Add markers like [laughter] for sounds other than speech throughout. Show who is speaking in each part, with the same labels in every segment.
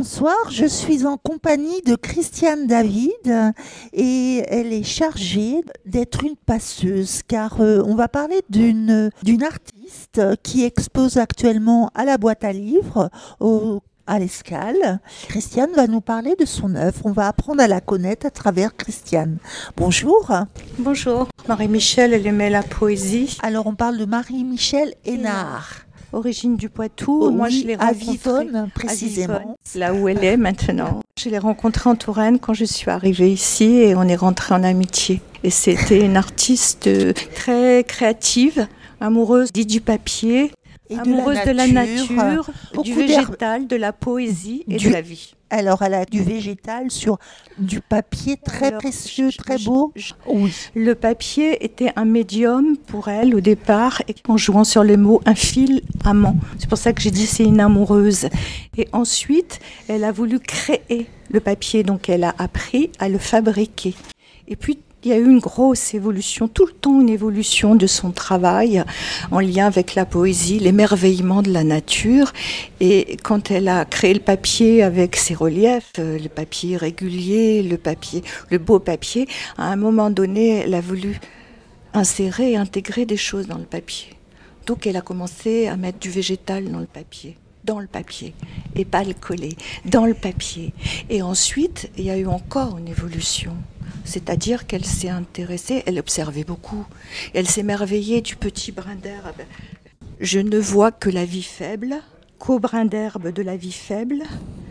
Speaker 1: soir, je suis en compagnie de Christiane David et elle est chargée d'être une passeuse car euh, on va parler d'une d'une artiste qui expose actuellement à la boîte à livres au à l'escale. Christiane va nous parler de son œuvre. On va apprendre à la connaître à travers Christiane. Bonjour.
Speaker 2: Bonjour. Marie-Michel, elle aimait la poésie.
Speaker 1: Alors on parle de Marie-Michel Hénard.
Speaker 2: Origine du Poitou.
Speaker 1: Oh,
Speaker 2: Moi,
Speaker 1: oui,
Speaker 2: je l'ai
Speaker 1: à Vivonne,
Speaker 2: à
Speaker 1: précisément.
Speaker 2: Vivonne, là où elle est maintenant. Je l'ai rencontrée en Touraine quand je suis arrivée ici et on est rentré en amitié. Et c'était une artiste euh, très créative, amoureuse dit du papier,
Speaker 1: Et
Speaker 2: amoureuse de la nature,
Speaker 1: beaucoup
Speaker 2: du
Speaker 1: d'herbes.
Speaker 2: végétal, de la poésie et
Speaker 1: Du-
Speaker 2: de la vie.
Speaker 1: Alors elle a du végétal sur du papier très
Speaker 2: Alors,
Speaker 1: précieux,
Speaker 2: je-
Speaker 1: très
Speaker 2: je-
Speaker 1: beau.
Speaker 2: je-
Speaker 1: Oui.
Speaker 2: Le papier était un médium pour elle au départ, et en jouant sur le mot un fil amant. C'est pour ça que j'ai dit c'est une amoureuse. Et ensuite, elle a voulu créer le papier, donc elle a appris à le fabriquer. Et puis, il y a eu une grosse évolution, tout le temps une évolution de son travail en lien avec la poésie, l'émerveillement de la nature. Et quand elle a créé le papier avec ses reliefs, euh, le papier régulier, le papier, le beau papier, à un moment donné, elle a voulu insérer et intégrer des choses dans le papier. Donc elle a commencé à mettre du végétal dans le papier dans le papier et pas le coller dans le papier. Et ensuite, il y a eu encore une évolution. C'est-à-dire qu'elle s'est intéressée, elle observait beaucoup. Elle s'émerveillait du petit brin d'herbe. Je ne vois que la vie faible, qu'au brin d'herbe de la vie faible.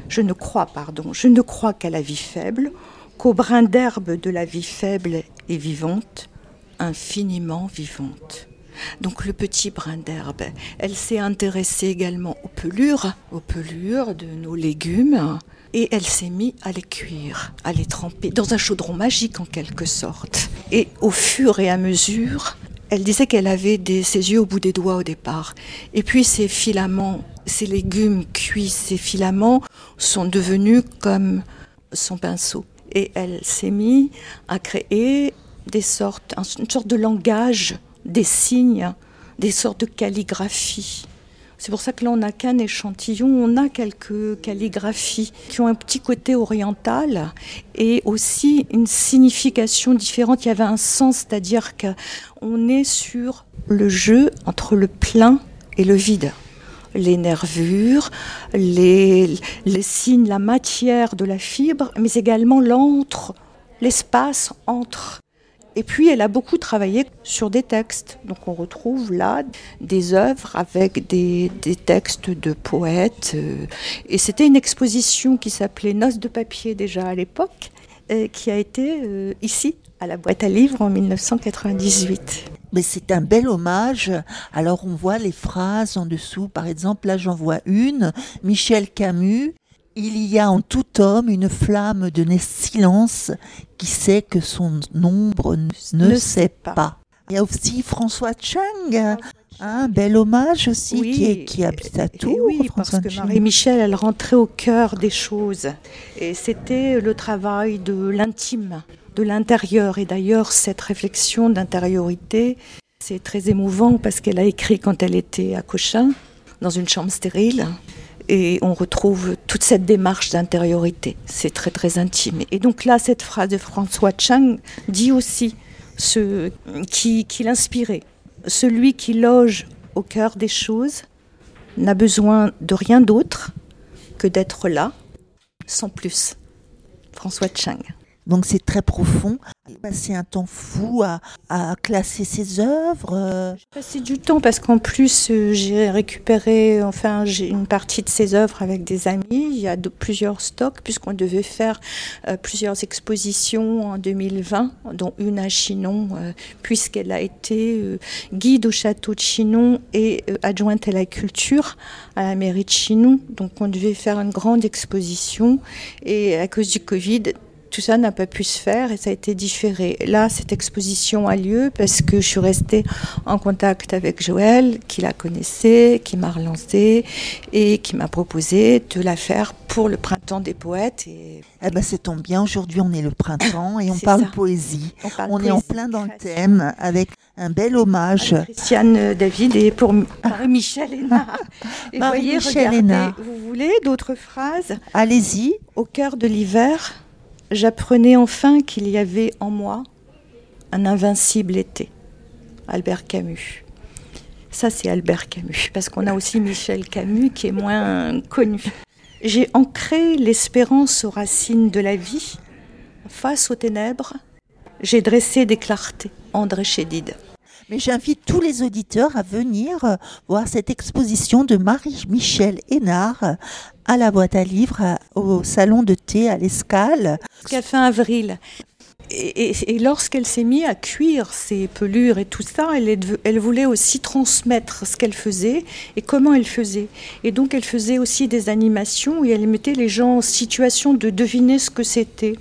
Speaker 2: Je ne crois, pardon, je ne crois qu'à la vie faible, qu'au brin d'herbe de la vie faible et vivante, infiniment vivante. Donc le petit brin d'herbe. Elle s'est intéressée également aux pelures, aux pelures de nos légumes, et elle s'est mise à les cuire, à les tremper dans un chaudron magique en quelque sorte. Et au fur et à mesure, elle disait qu'elle avait ses yeux au bout des doigts au départ. Et puis ces filaments, ces légumes cuits, ces filaments sont devenus comme son pinceau. Et elle s'est mise à créer des sortes, une sorte de langage, des signes, des sortes de calligraphie. C'est pour ça que là, on n'a qu'un échantillon, on a quelques calligraphies qui ont un petit côté oriental et aussi une signification différente. Il y avait un sens, c'est-à-dire qu'on est sur le jeu entre le plein et le vide. Les nervures, les, les signes, la matière de la fibre, mais également l'entre, l'espace entre. Et puis, elle a beaucoup travaillé sur des textes. Donc, on retrouve là des œuvres avec des, des textes de poètes. euh, Et c'était une exposition qui s'appelait Noces de papier déjà à l'époque, qui a été euh, ici, à la boîte à livres, en 1998.
Speaker 1: Mais c'est un bel hommage. Alors on voit les phrases en dessous. Par exemple, là j'en vois une. Michel Camus. Il y a en tout homme une flamme de silence qui sait que son ombre ne, sait pas.
Speaker 2: pas.
Speaker 1: Il y a aussi François Chang. Un bel hommage aussi
Speaker 2: Oui,
Speaker 1: qui, est- qui habite à Tours.
Speaker 2: oui, parce que. Marie-Michel, elle rentrait au cœur des choses. Et c'était le travail de l'intime, de l'intérieur. Et d'ailleurs, cette réflexion d'intériorité, c'est très émouvant parce qu'elle a écrit quand elle était à Cochin, dans une chambre stérile. Et on retrouve toute cette démarche d'intériorité. C'est très, très intime. Et donc là, cette phrase de François Chang dit aussi ce qui, l'inspirait. Celui qui loge au cœur des choses n'a besoin de rien d'autre que d'être là, sans plus. François Chang.
Speaker 1: Donc c'est très profond. Passer un temps fou à, classer ses œuvres. euh,
Speaker 2: J'ai passé du temps parce qu'en plus euh, j'ai récupéré enfin j'ai une partie de ses œuvres avec des amis. Il y a de, plusieurs stocks puisqu'on devait faire euh, plusieurs expositions en 2020, dont une à Chinon puisqu'elle a été guide au château de Chinon et adjointe à la culture à la mairie de Chinon. Donc on devait faire une grande exposition et à cause du Covid tout ça n'a pas pu se faire et ça a été différé. Là, cette exposition a lieu parce que je suis restée en contact avec Joël, qui la connaissait, qui m'a relancée et qui m'a proposé de la faire pour le printemps des poètes. Et...
Speaker 1: Eh ben, c'est tombe bien. Aujourd'hui, on est le printemps et on [coughs] parle poésie. On, est en plein dans le thème avec un bel hommage.
Speaker 2: À Christiane David et pour [laughs] Michel Hénard. Et [laughs] voyez, regardez, vous voulez d'autres phrases
Speaker 1: Allez-y.
Speaker 2: Au cœur de l'hiver, j'apprenais enfin qu'il y avait en moi un invincible été. Albert Camus. Ça, c'est Albert Camus, parce qu'on a aussi Michel Camus qui est moins connu. J'ai ancré l'espérance aux racines de la vie. Face aux ténèbres, j'ai dressé des clartés. André Chédid.
Speaker 1: Mais j'invite tous les auditeurs à venir euh, voir cette exposition de Marie-Michel Hénard à la boîte à livres au salon de thé à l'Escale.
Speaker 2: Fin avril. Et, lorsqu'elle s'est mise à cuire ses pelures et tout ça, elle, elle voulait aussi transmettre ce qu'elle faisait et comment elle faisait. Et donc elle faisait aussi des animations et elle mettait les gens en situation de deviner ce que c'était.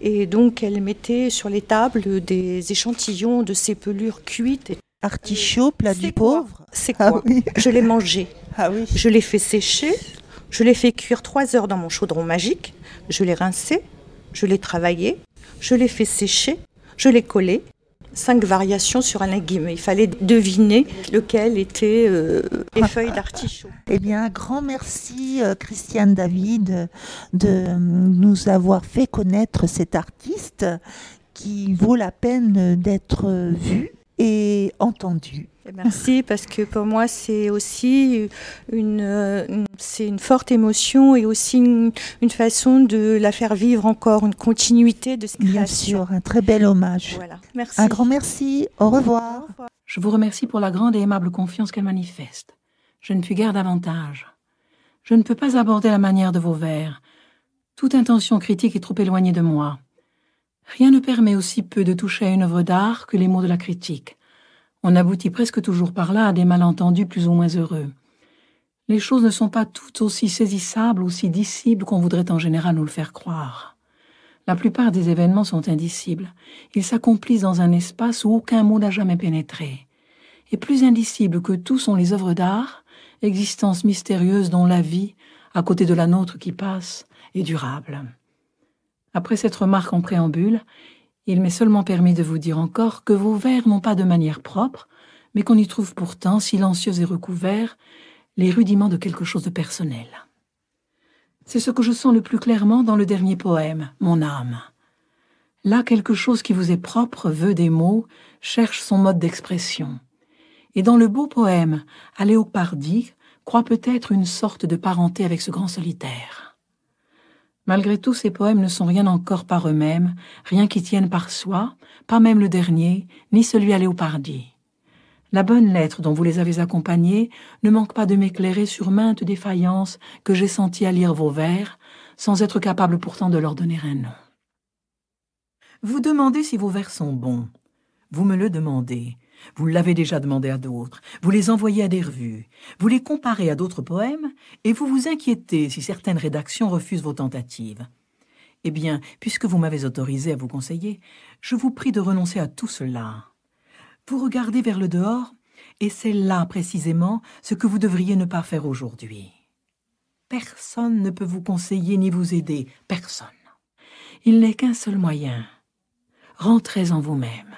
Speaker 2: Et donc elle mettait sur les tables des échantillons de ces pelures cuites.
Speaker 1: Artichaut, plat du pauvre?
Speaker 2: C'est ah quoi? Je l'ai mangé. [laughs] Ah oui. Je l'ai fait sécher. Je l'ai fait cuire trois heures dans mon chaudron magique. Je l'ai rincé. Je l'ai travaillé je l'ai fait sécher, je l'ai collé. Cinq variations sur un légume. Il fallait deviner lequel était euh, les feuilles d'artichaut. [laughs]
Speaker 1: Eh bien, grand merci, euh, Christiane David, de nous avoir fait connaître cet artiste qui vaut la peine d'être vu et entendu.
Speaker 2: Merci parce que pour moi c'est aussi une, c'est une forte émotion et aussi une, façon de la faire vivre encore, une continuité de ce
Speaker 1: Bien sûr, un très bel hommage.
Speaker 2: Voilà. Merci.
Speaker 1: Un grand merci. Au revoir. Au revoir.
Speaker 3: Je vous remercie pour la grande et aimable confiance qu'elle manifeste. Je ne puis guère davantage. Je ne peux pas aborder la manière de vos vers. Toute intention critique est trop éloignée de moi. Rien ne permet aussi peu de toucher à une œuvre d'art que les mots de la critique. On aboutit presque toujours par là à des malentendus plus ou moins heureux. Les choses ne sont pas toutes aussi saisissables, aussi dissibles qu'on voudrait en général nous le faire croire. La plupart des événements sont indicibles. Ils s'accomplissent dans un espace où aucun mot n'a jamais pénétré. Et plus indicibles que tout sont les œuvres d'art, existences mystérieuses dont la vie, à côté de la nôtre qui passe, est durable. Après cette remarque en préambule, il m'est seulement permis de vous dire encore que vos vers n'ont pas de manière propre, mais qu'on y trouve pourtant, silencieux et recouverts, les rudiments de quelque chose de personnel. C'est ce que je sens le plus clairement dans le dernier poème, Mon âme. Là, quelque chose qui vous est propre veut des mots, cherche son mode d'expression. Et dans le beau poème, à croit peut-être une sorte de parenté avec ce grand solitaire. Malgré tout, ces poèmes ne sont rien encore par eux-mêmes, rien qui tienne par soi, pas même le dernier, ni celui à Léopardi. La bonne lettre dont vous les avez accompagnés ne manque pas de m'éclairer sur maintes défaillances que j'ai senties à lire vos vers, sans être capable pourtant de leur donner un nom. Vous demandez si vos vers sont bons. Vous me le demandez. Vous l'avez déjà demandé à d'autres, vous les envoyez à des revues, vous les comparez à d'autres poèmes, et vous vous inquiétez si certaines rédactions refusent vos tentatives. Eh bien, puisque vous m'avez autorisé à vous conseiller, je vous prie de renoncer à tout cela. Vous regardez vers le dehors, et c'est là précisément ce que vous devriez ne pas faire aujourd'hui. Personne ne peut vous conseiller ni vous aider, personne. Il n'est qu'un seul moyen. Rentrez en vous-même.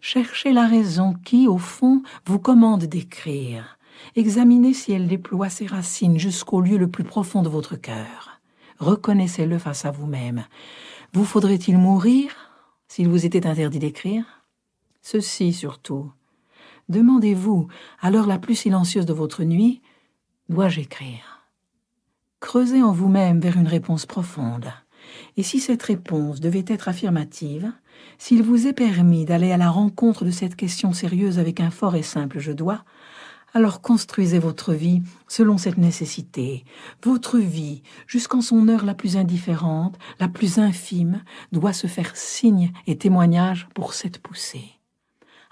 Speaker 3: Cherchez la raison qui, au fond, vous commande d'écrire. Examinez si elle déploie ses racines jusqu'au lieu le plus profond de votre cœur. Reconnaissez-le face à vous-même. Vous faudrait-il mourir s'il vous était interdit d'écrire? Ceci surtout. Demandez-vous, à l'heure la plus silencieuse de votre nuit, dois-je écrire? Creusez en vous-même vers une réponse profonde. Et si cette réponse devait être affirmative, s'il vous est permis d'aller à la rencontre de cette question sérieuse avec un fort et simple je dois, alors construisez votre vie selon cette nécessité. Votre vie, jusqu'en son heure la plus indifférente, la plus infime, doit se faire signe et témoignage pour cette poussée.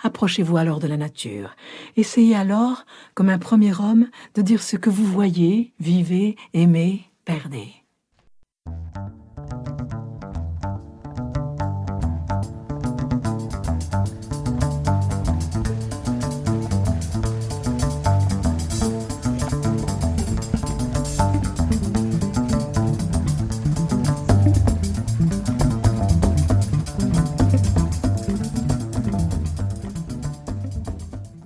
Speaker 3: Approchez-vous alors de la nature. Essayez alors, comme un premier homme, de dire ce que vous voyez, vivez, aimez, perdez.